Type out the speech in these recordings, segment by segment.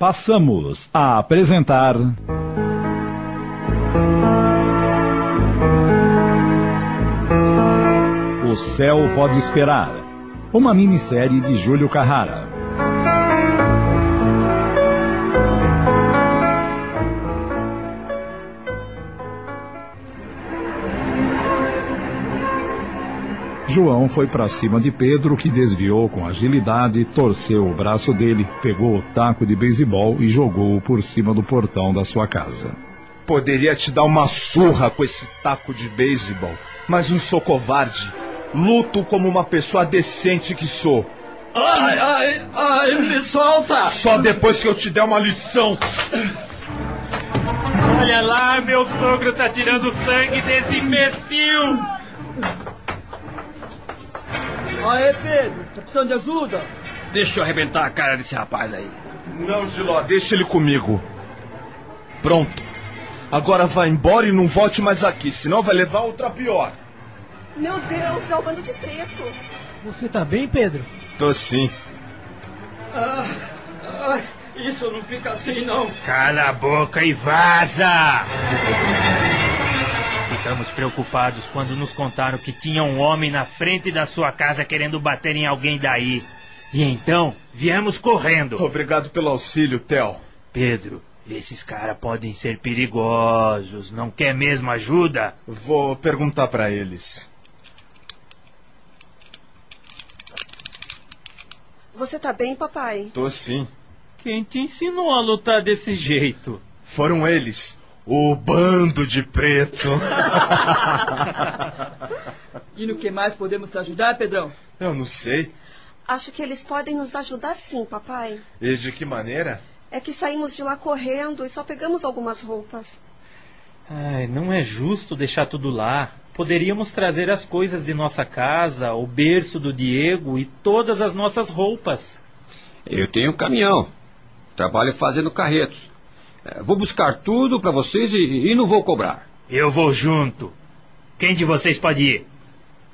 Passamos a apresentar. O Céu Pode Esperar. Uma minissérie de Júlio Carrara. João foi para cima de Pedro, que desviou com agilidade, torceu o braço dele, pegou o taco de beisebol e jogou-o por cima do portão da sua casa. Poderia te dar uma surra com esse taco de beisebol, mas não sou covarde. Luto como uma pessoa decente que sou. Ai, ai, ai, me solta! Só depois que eu te der uma lição. Olha lá, meu sogro tá tirando sangue desse imbecil! Aê, Pedro, tá precisando de ajuda? Deixa eu arrebentar a cara desse rapaz aí. Não, Giló, deixa ele comigo. Pronto. Agora vá embora e não volte mais aqui, senão vai levar outra pior. Meu Deus, é o bando de preto. Você tá bem, Pedro? Tô sim. Ah, ai, isso não fica assim, não. Cala a boca e vaza! Ficamos preocupados quando nos contaram que tinha um homem na frente da sua casa querendo bater em alguém daí. E então, viemos correndo. Obrigado pelo auxílio, Theo. Pedro, esses caras podem ser perigosos. Não quer mesmo ajuda? Vou perguntar para eles. Você tá bem, papai? Tô sim. Quem te ensinou a lutar desse jeito? Foram eles. O bando de preto. E no que mais podemos te ajudar, Pedrão? Eu não sei. Acho que eles podem nos ajudar sim, papai. E de que maneira? É que saímos de lá correndo e só pegamos algumas roupas. Ai, não é justo deixar tudo lá. Poderíamos trazer as coisas de nossa casa, o berço do Diego e todas as nossas roupas. Eu tenho um caminhão. Trabalho fazendo carretos. É, Vou buscar tudo para vocês e, e não vou cobrar. Eu vou junto. Quem de vocês pode ir?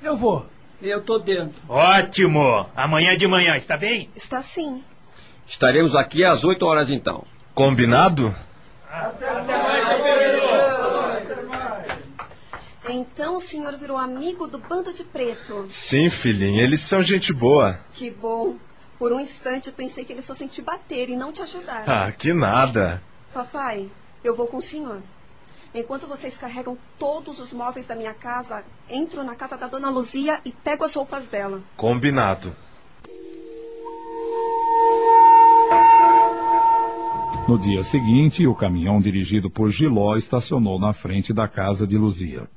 Eu vou. Eu tô dentro. Ótimo! Amanhã de manhã, está bem? Está sim. Estaremos aqui às 8 horas então. Combinado? Então o senhor virou amigo do bando de preto. Sim, filhinha, eles são gente boa. Que bom. Por um instante eu pensei que eles fossem te bater e não te ajudar. Ah, que nada. Papai, eu vou com o senhor. Enquanto vocês carregam todos os móveis da minha casa, entro na casa da dona Luzia e pego as roupas dela. Combinado. No dia seguinte, o caminhão dirigido por Giló estacionou na frente da casa de Luzia.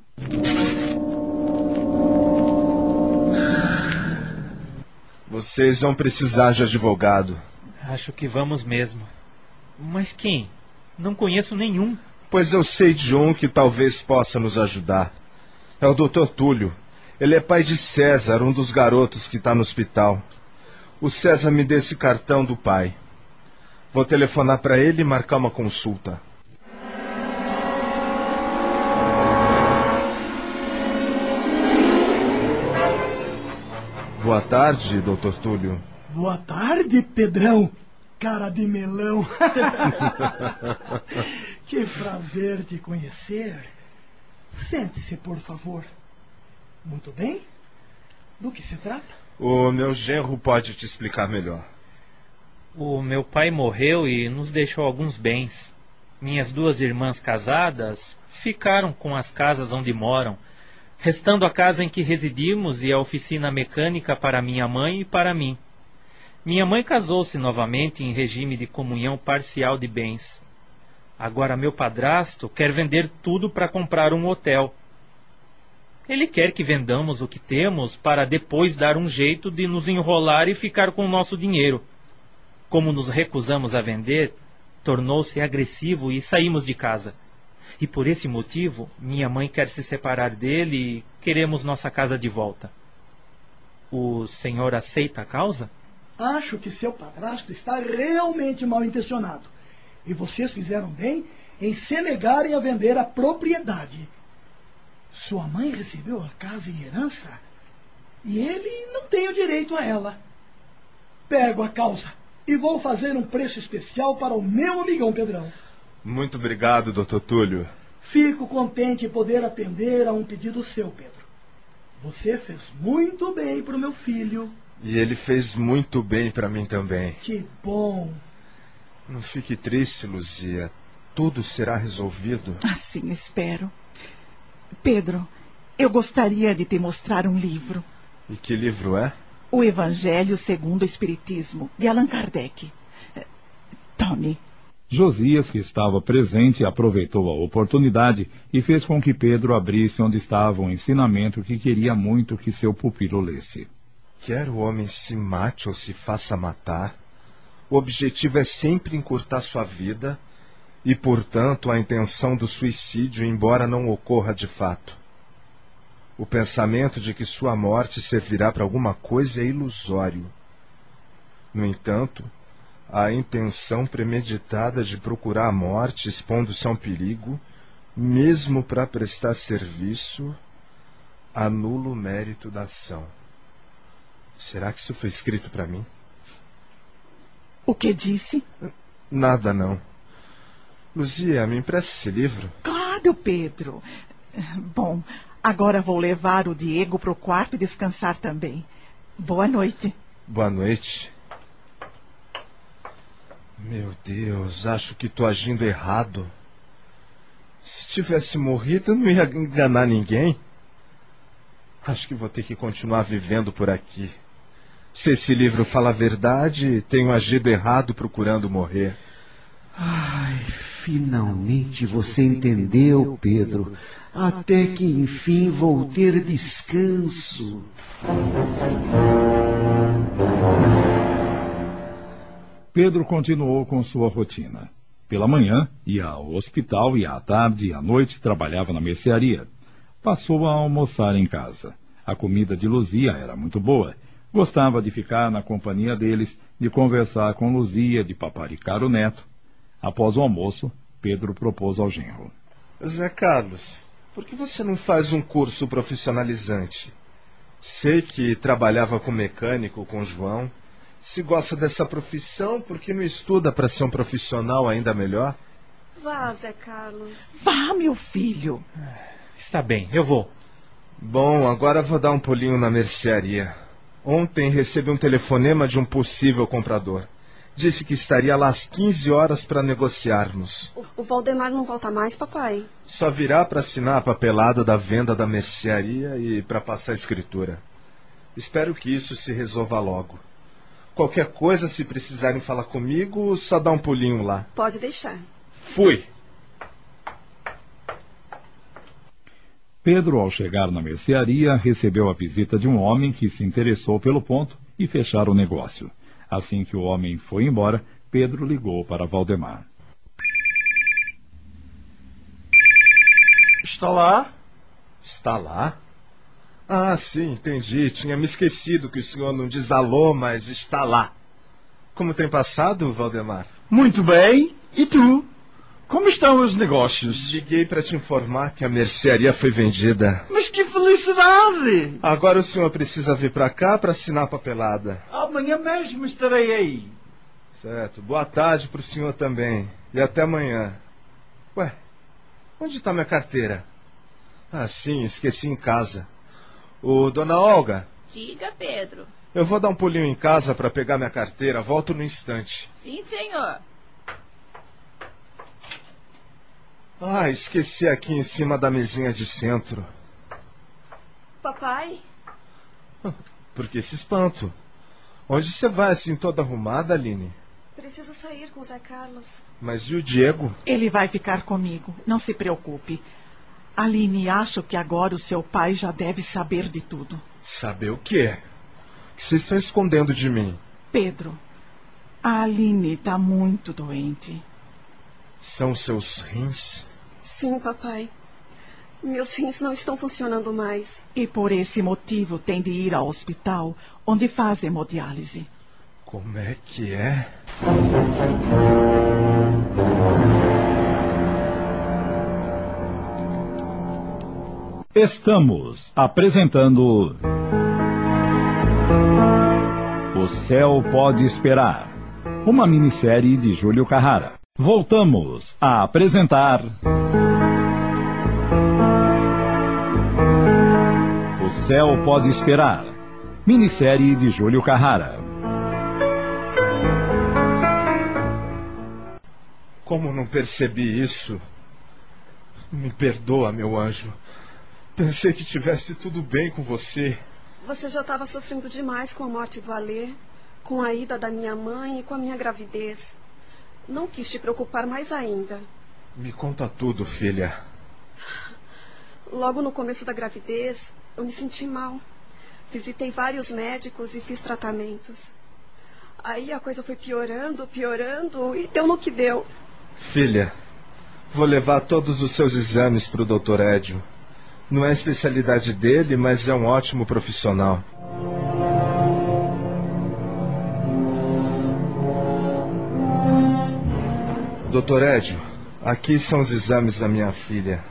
Vocês vão precisar de advogado. Acho que vamos mesmo. Mas quem? Não conheço nenhum. Pois eu sei de um que talvez possa nos ajudar. É o Dr. Túlio. Ele é pai de César, um dos garotos que está no hospital. O César me deu esse cartão do pai. Vou telefonar para ele e marcar uma consulta. Boa tarde, Dr. Túlio. Boa tarde, Pedrão. Cara de melão. que prazer te conhecer. Sente-se, por favor. Muito bem? Do que se trata? O meu genro pode te explicar melhor. O meu pai morreu e nos deixou alguns bens. Minhas duas irmãs casadas ficaram com as casas onde moram, restando a casa em que residimos e a oficina mecânica para minha mãe e para mim. Minha mãe casou-se novamente em regime de comunhão parcial de bens. Agora meu padrasto quer vender tudo para comprar um hotel. Ele quer que vendamos o que temos para depois dar um jeito de nos enrolar e ficar com o nosso dinheiro. Como nos recusamos a vender, tornou-se agressivo e saímos de casa. E por esse motivo, minha mãe quer se separar dele e queremos nossa casa de volta. O senhor aceita a causa? Acho que seu padrasto está realmente mal intencionado. E vocês fizeram bem em se negarem a vender a propriedade. Sua mãe recebeu a casa em herança e ele não tem o direito a ela. Pego a causa. E vou fazer um preço especial para o meu amigão Pedrão. Muito obrigado, doutor Túlio. Fico contente em poder atender a um pedido seu, Pedro. Você fez muito bem para o meu filho. E ele fez muito bem para mim também. Que bom. Não fique triste, Luzia. Tudo será resolvido. Assim espero. Pedro, eu gostaria de te mostrar um livro. E que livro é? O Evangelho segundo o Espiritismo, de Allan Kardec. Eh, Tome. Josias, que estava presente, aproveitou a oportunidade e fez com que Pedro abrisse onde estava um ensinamento que queria muito que seu pupilo lesse. Quer o homem se mate ou se faça matar, o objetivo é sempre encurtar sua vida e, portanto, a intenção do suicídio, embora não ocorra de fato. O pensamento de que sua morte servirá para alguma coisa é ilusório. No entanto, a intenção premeditada de procurar a morte, expondo-se a um perigo, mesmo para prestar serviço, anula o mérito da ação. Será que isso foi escrito para mim? O que disse? Nada, não. Luzia, me empresta esse livro? Claro, Pedro. Bom, agora vou levar o Diego para o quarto e descansar também. Boa noite. Boa noite. Meu Deus, acho que estou agindo errado. Se tivesse morrido, eu não ia enganar ninguém. Acho que vou ter que continuar vivendo por aqui. Se esse livro fala a verdade, tenho agido errado procurando morrer. Ai, finalmente você entendeu, Pedro. Até que enfim vou ter descanso. Pedro continuou com sua rotina. Pela manhã, ia ao hospital e à tarde e à noite trabalhava na mercearia. Passou a almoçar em casa. A comida de Luzia era muito boa Gostava de ficar na companhia deles, de conversar com Luzia, de paparicar o neto. Após o almoço, Pedro propôs ao genro. Zé Carlos, por que você não faz um curso profissionalizante? Sei que trabalhava com mecânico com João. Se gosta dessa profissão, por que não estuda para ser um profissional ainda melhor? Vá, Zé Carlos. Vá, meu filho. Está bem, eu vou. Bom, agora vou dar um pulinho na mercearia. Ontem recebi um telefonema de um possível comprador. Disse que estaria lá às 15 horas para negociarmos. O, o Valdemar não volta mais, papai? Só virá para assinar a papelada da venda da mercearia e para passar a escritura. Espero que isso se resolva logo. Qualquer coisa, se precisarem falar comigo, só dá um pulinho lá. Pode deixar. Fui! Pedro, ao chegar na mercearia, recebeu a visita de um homem que se interessou pelo ponto e fecharam o negócio. Assim que o homem foi embora, Pedro ligou para Valdemar. Está lá? Está lá? Ah, sim, entendi. Tinha me esquecido que o senhor não diz alô, mas está lá. Como tem passado, Valdemar? Muito bem. E tu? Como estão os negócios? Liguei para te informar que a mercearia foi vendida. Mas que felicidade! Agora o senhor precisa vir para cá para assinar a papelada. Amanhã mesmo estarei aí. Certo. Boa tarde para o senhor também. E até amanhã. Ué, onde está minha carteira? Ah, sim, esqueci em casa. Ô, dona Olga. Diga, Pedro. Eu vou dar um pulinho em casa para pegar minha carteira. Volto no instante. Sim, senhor. Ah, esqueci aqui em cima da mesinha de centro. Papai? Por que esse espanto? Onde você vai assim toda arrumada, Aline? Preciso sair com o Zé Carlos. Mas e o Diego? Ele vai ficar comigo. Não se preocupe. Aline, acho que agora o seu pai já deve saber de tudo. Saber o quê? O que vocês estão escondendo de mim? Pedro, a Aline está muito doente. São seus rins? Sim, papai. Meus rins não estão funcionando mais. E por esse motivo tem de ir ao hospital, onde faz hemodiálise. Como é que é? Estamos apresentando. O céu pode esperar. uma minissérie de Júlio Carrara. Voltamos a apresentar. O Céu Pode Esperar. Minissérie de Júlio Carrara. Como não percebi isso? Me perdoa, meu anjo. Pensei que tivesse tudo bem com você. Você já estava sofrendo demais com a morte do Alê, com a ida da minha mãe e com a minha gravidez. Não quis te preocupar mais ainda. Me conta tudo, filha. Logo no começo da gravidez, eu me senti mal. Visitei vários médicos e fiz tratamentos. Aí a coisa foi piorando, piorando e deu no que deu. Filha, vou levar todos os seus exames para o doutor Edio. Não é especialidade dele, mas é um ótimo profissional. Doutor Edio, aqui são os exames da minha filha.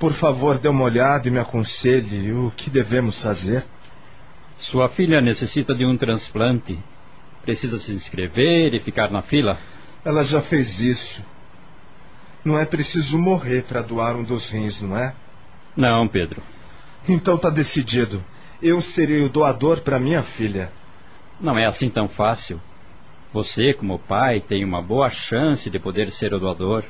Por favor, dê uma olhada e me aconselhe o que devemos fazer. Sua filha necessita de um transplante. Precisa se inscrever e ficar na fila? Ela já fez isso. Não é preciso morrer para doar um dos rins, não é? Não, Pedro. Então tá decidido. Eu serei o doador para minha filha. Não é assim tão fácil. Você, como pai, tem uma boa chance de poder ser o doador.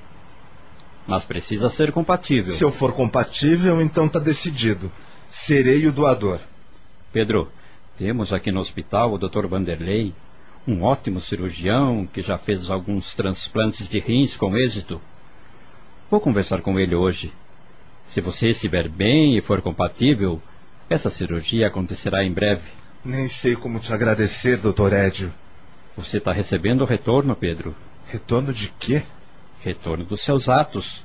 Mas precisa ser compatível. Se eu for compatível, então tá decidido. Serei o doador. Pedro, temos aqui no hospital o Dr. Vanderlei, um ótimo cirurgião que já fez alguns transplantes de rins com êxito. Vou conversar com ele hoje. Se você estiver bem e for compatível, essa cirurgia acontecerá em breve. Nem sei como te agradecer, Dr. Edio. Você está recebendo o retorno, Pedro. Retorno de quê? Retorno dos seus atos.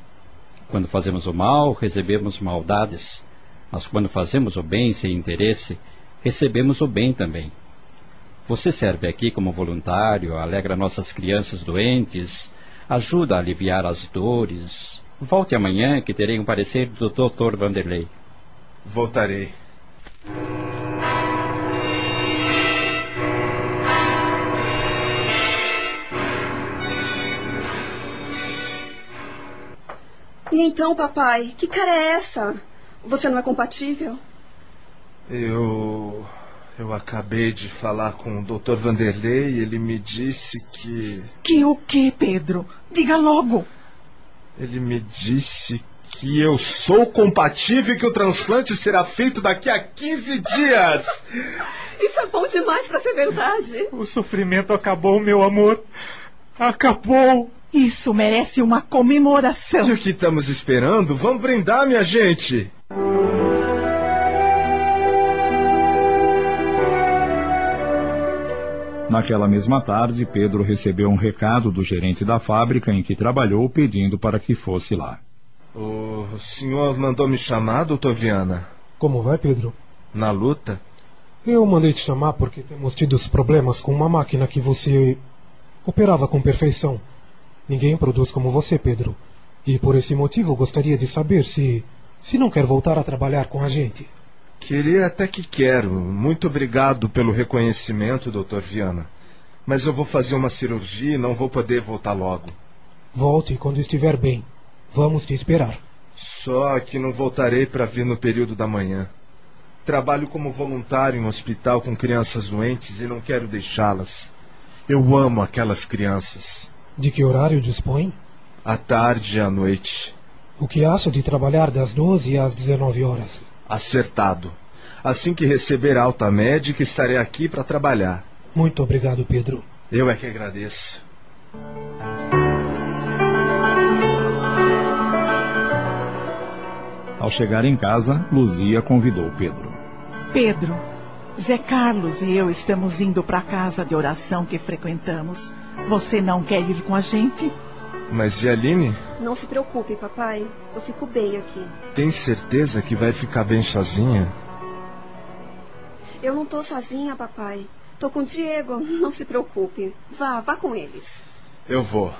Quando fazemos o mal, recebemos maldades. Mas quando fazemos o bem sem interesse, recebemos o bem também. Você serve aqui como voluntário, alegra nossas crianças doentes, ajuda a aliviar as dores. Volte amanhã que terei um parecer do Dr. Vanderlei. Voltarei. E então, papai, que cara é essa? Você não é compatível? Eu. Eu acabei de falar com o Dr. Vanderlei e ele me disse que. Que o que, Pedro? Diga logo. Ele me disse que eu sou compatível e que o transplante será feito daqui a 15 dias. Isso é bom demais para ser verdade. O sofrimento acabou, meu amor. Acabou. Isso merece uma comemoração. E o que estamos esperando? Vamos brindar, minha gente. Naquela mesma tarde, Pedro recebeu um recado do gerente da fábrica em que trabalhou pedindo para que fosse lá. O senhor mandou me chamar, doutor Viana? Como vai, Pedro? Na luta? Eu mandei te chamar porque temos tido problemas com uma máquina que você operava com perfeição. Ninguém produz como você, Pedro. E por esse motivo gostaria de saber se. se não quer voltar a trabalhar com a gente. Queria até que quero. Muito obrigado pelo reconhecimento, doutor Viana. Mas eu vou fazer uma cirurgia e não vou poder voltar logo. Volte quando estiver bem. Vamos te esperar. Só que não voltarei para vir no período da manhã. Trabalho como voluntário em um hospital com crianças doentes e não quero deixá-las. Eu amo aquelas crianças. De que horário dispõe? À tarde e à noite. O que acha de trabalhar das 12 às 19 horas? Acertado. Assim que receber alta médica, estarei aqui para trabalhar. Muito obrigado, Pedro. Eu é que agradeço. Ao chegar em casa, Luzia convidou Pedro. Pedro, Zé Carlos e eu estamos indo para a casa de oração que frequentamos. Você não quer ir com a gente? Mas e Aline? Não se preocupe, papai. Eu fico bem aqui. Tem certeza que vai ficar bem sozinha? Eu não tô sozinha, papai. Tô com o Diego. Não se preocupe. Vá, vá com eles. Eu vou.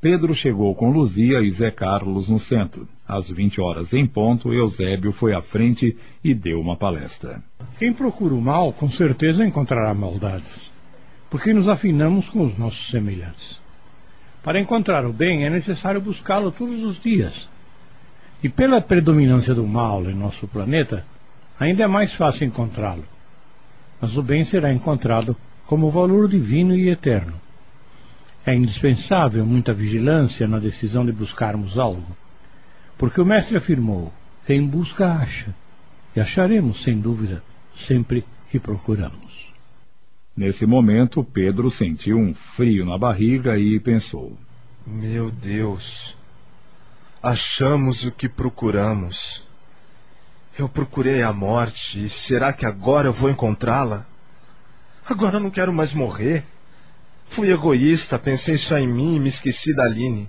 Pedro chegou com Luzia e Zé Carlos no centro. Às 20 horas em ponto, Eusébio foi à frente e deu uma palestra. Quem procura o mal, com certeza encontrará maldades, porque nos afinamos com os nossos semelhantes. Para encontrar o bem é necessário buscá-lo todos os dias. E pela predominância do mal em nosso planeta, ainda é mais fácil encontrá-lo. Mas o bem será encontrado como valor divino e eterno. É indispensável muita vigilância na decisão de buscarmos algo, porque o Mestre afirmou: quem busca, acha, e acharemos, sem dúvida, sempre que procuramos. Nesse momento, Pedro sentiu um frio na barriga e pensou: Meu Deus, achamos o que procuramos. Eu procurei a morte e será que agora eu vou encontrá-la? Agora eu não quero mais morrer. Fui egoísta, pensei só em mim e me esqueci da Aline.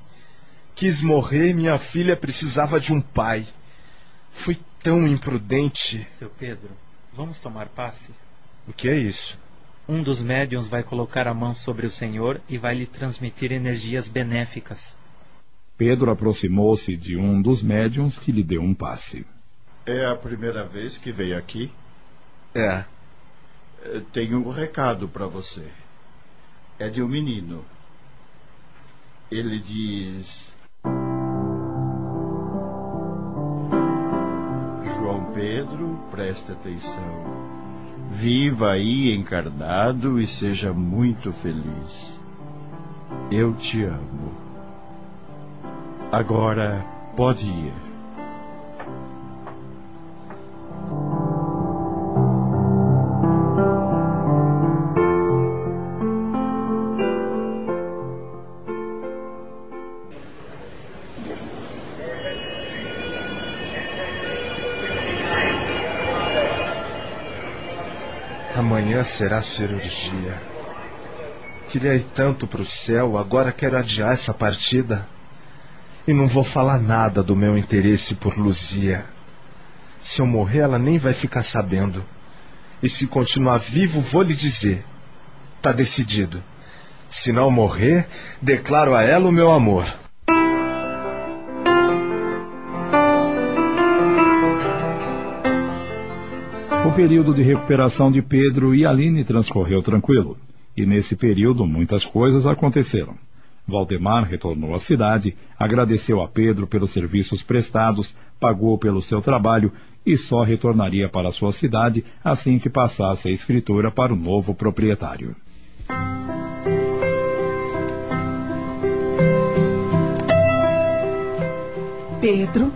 Quis morrer e minha filha precisava de um pai. Fui tão imprudente. Seu Pedro, vamos tomar passe? O que é isso? Um dos médiuns vai colocar a mão sobre o Senhor e vai lhe transmitir energias benéficas. Pedro aproximou-se de um dos médiuns que lhe deu um passe. É a primeira vez que veio aqui? É. Tenho um recado para você. É de um menino. Ele diz. João Pedro, preste atenção. Viva aí encarnado e seja muito feliz. Eu te amo. Agora pode ir. Amanhã será cirurgia. Queria ir tanto para o céu, agora quero adiar essa partida. E não vou falar nada do meu interesse por Luzia. Se eu morrer, ela nem vai ficar sabendo. E se continuar vivo, vou lhe dizer. Tá decidido. Se não morrer, declaro a ela o meu amor. O período de recuperação de Pedro e Aline transcorreu tranquilo. E nesse período muitas coisas aconteceram. Valdemar retornou à cidade, agradeceu a Pedro pelos serviços prestados, pagou pelo seu trabalho e só retornaria para sua cidade assim que passasse a escritura para o novo proprietário. Pedro,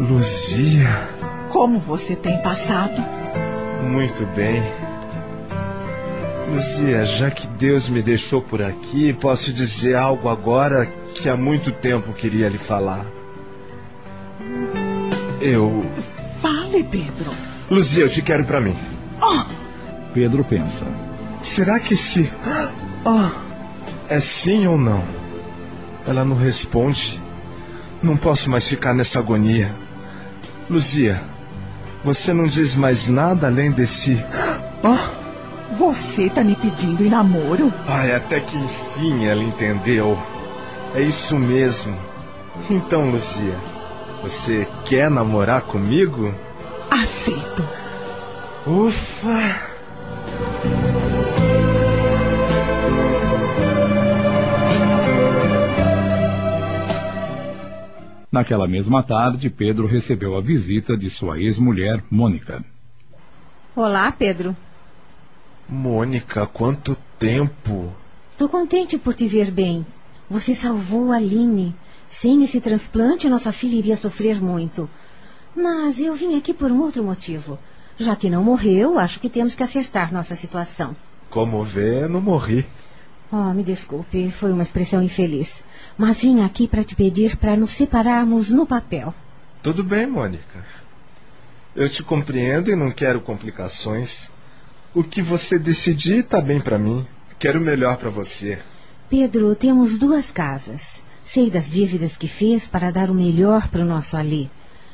Luzia, como você tem passado? muito bem. Luzia, já que Deus me deixou por aqui, posso dizer algo agora que há muito tempo queria lhe falar. Eu. Fale, Pedro. Luzia, eu te quero para mim. Oh, Pedro pensa. Será que se. Ah, é sim ou não? Ela não responde. Não posso mais ficar nessa agonia. Luzia, você não diz mais nada além desse. Ah, você tá me pedindo em namoro? ai, até que enfim ela entendeu. É isso mesmo. Então, Luzia, você quer namorar comigo? Aceito. Ufa! Naquela mesma tarde, Pedro recebeu a visita de sua ex-mulher, Mônica. Olá, Pedro. Mônica, quanto tempo! Tô contente por te ver bem. Você salvou a Aline. Sem esse transplante, nossa filha iria sofrer muito. Mas eu vim aqui por um outro motivo. Já que não morreu, acho que temos que acertar nossa situação. Como vê, não morri. Oh, me desculpe, foi uma expressão infeliz. Mas vim aqui para te pedir para nos separarmos no papel. Tudo bem, Mônica. Eu te compreendo e não quero complicações. O que você decidir está bem para mim. Quero o melhor para você. Pedro, temos duas casas. Sei das dívidas que fez para dar o melhor para o nosso Ali.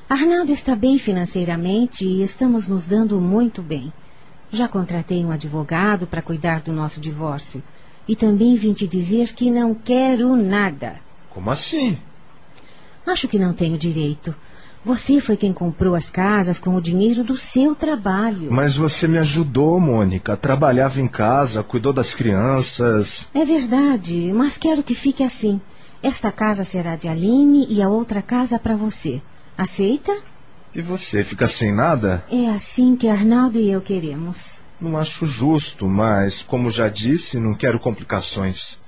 Arnaldo está bem financeiramente e estamos nos dando muito bem. Já contratei um advogado para cuidar do nosso divórcio. E também vim te dizer que não quero nada. Como assim? Acho que não tenho direito. Você foi quem comprou as casas com o dinheiro do seu trabalho. Mas você me ajudou, Mônica. Trabalhava em casa, cuidou das crianças. É verdade, mas quero que fique assim. Esta casa será de Aline e a outra casa para você. Aceita? E você fica sem nada? É assim que Arnaldo e eu queremos. Não acho justo, mas, como já disse, não quero complicações.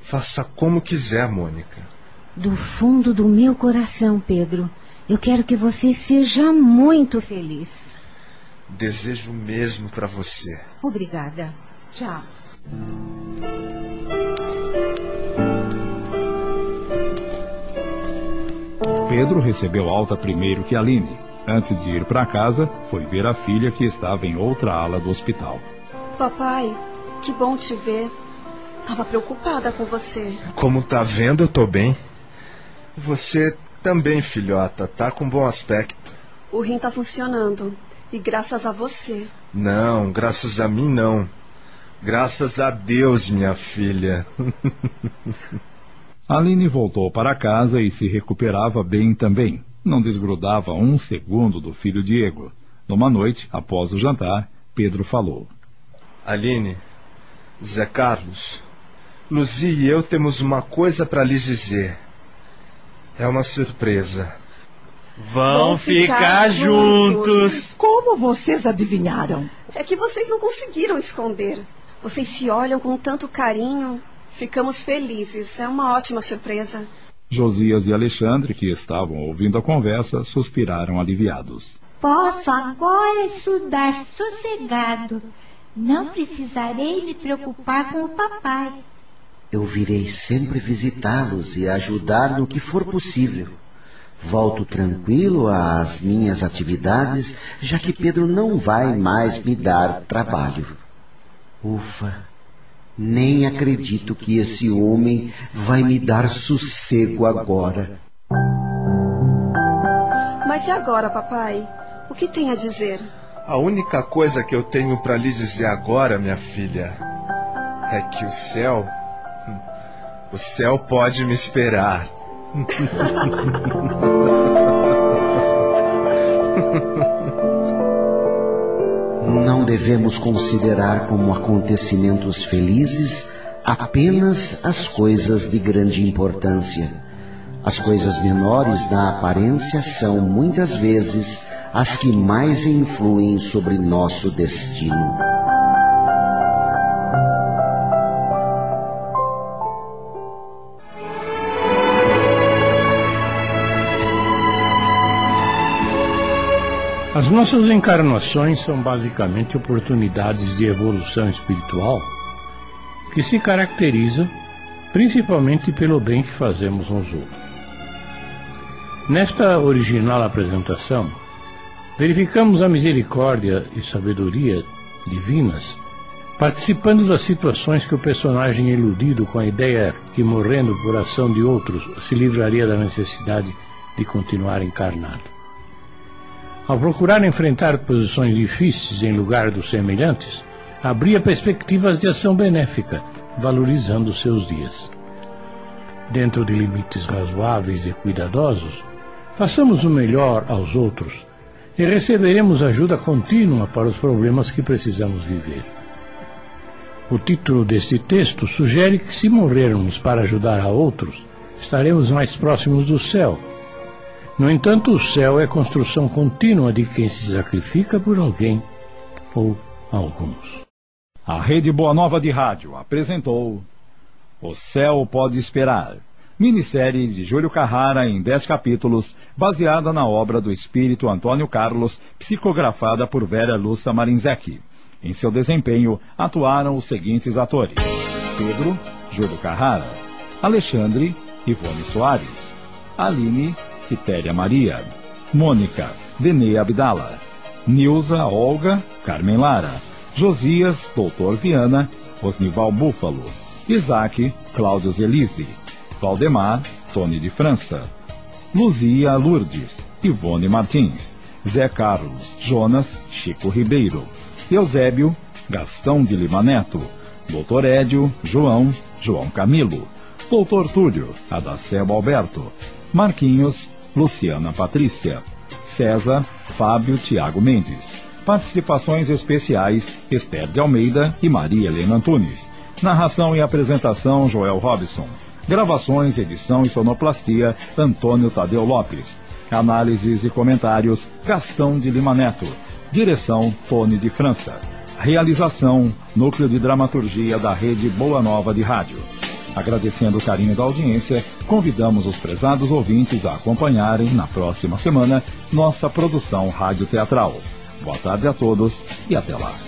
Faça como quiser, Mônica. Do fundo do meu coração, Pedro, eu quero que você seja muito feliz. Desejo mesmo para você. Obrigada. Tchau. Pedro recebeu alta primeiro que Aline. Antes de ir para casa, foi ver a filha que estava em outra ala do hospital. Papai, que bom te ver. Tava preocupada com você. Como tá vendo, eu tô bem. Você também, filhota, tá com bom aspecto. O rim tá funcionando. E graças a você. Não, graças a mim não. Graças a Deus, minha filha. Aline voltou para casa e se recuperava bem também. Não desgrudava um segundo do filho Diego. Numa noite, após o jantar, Pedro falou: Aline, Zé Carlos, Luzi e eu temos uma coisa para lhes dizer. É uma surpresa. Vão ficar juntos. Como vocês adivinharam? É que vocês não conseguiram esconder. Vocês se olham com tanto carinho. Ficamos felizes. É uma ótima surpresa. Josias e Alexandre, que estavam ouvindo a conversa, suspiraram aliviados. Posso agora estudar sossegado. Não precisarei me preocupar com o papai. Eu virei sempre visitá-los e ajudar no que for possível. Volto tranquilo às minhas atividades, já que Pedro não vai mais me dar trabalho. Ufa, nem acredito que esse homem vai me dar sossego agora. Mas e agora, papai? O que tem a dizer? A única coisa que eu tenho para lhe dizer agora, minha filha, é que o céu. O céu pode me esperar. devemos considerar como acontecimentos felizes apenas as coisas de grande importância. As coisas menores na aparência são muitas vezes as que mais influem sobre nosso destino. As nossas encarnações são basicamente oportunidades de evolução espiritual que se caracteriza principalmente pelo bem que fazemos aos outros. Nesta original apresentação, verificamos a misericórdia e sabedoria divinas participando das situações que o personagem iludido com a ideia que morrendo por ação de outros se livraria da necessidade de continuar encarnado. Ao procurar enfrentar posições difíceis em lugar dos semelhantes, abria perspectivas de ação benéfica, valorizando seus dias. Dentro de limites razoáveis e cuidadosos, façamos o melhor aos outros e receberemos ajuda contínua para os problemas que precisamos viver. O título deste texto sugere que, se morrermos para ajudar a outros, estaremos mais próximos do céu no entanto, o céu é construção contínua de quem se sacrifica por alguém ou alguns. A Rede Boa Nova de Rádio apresentou O Céu Pode Esperar, minissérie de Júlio Carrara em dez capítulos, baseada na obra do espírito Antônio Carlos, psicografada por Vera Lúcia Marinzec. Em seu desempenho atuaram os seguintes atores: Pedro, Júlio Carrara, Alexandre, Ivone Soares, Aline, Quitéria Maria, Mônica, Denê Abdala, Nilza Olga, Carmen Lara, Josias, Doutor Viana, Osnival Búfalo, Isaac, Cláudio Zelise, Valdemar, Tony de França, Luzia Lourdes, Ivone Martins, Zé Carlos, Jonas, Chico Ribeiro, Eusébio, Gastão de Lima Neto, Doutor Édio, João, João Camilo, Doutor Túlio, Adacebo Alberto, Marquinhos, Luciana Patrícia. César, Fábio Tiago Mendes. Participações especiais, Esther de Almeida e Maria Helena Antunes. Narração e apresentação, Joel Robson. Gravações, edição e sonoplastia, Antônio Tadeu Lopes. Análises e comentários, Gastão de Lima Neto. Direção, Tony de França. Realização, Núcleo de Dramaturgia da Rede Boa Nova de Rádio. Agradecendo o carinho da audiência, convidamos os prezados ouvintes a acompanharem, na próxima semana, nossa produção rádio teatral. Boa tarde a todos e até lá.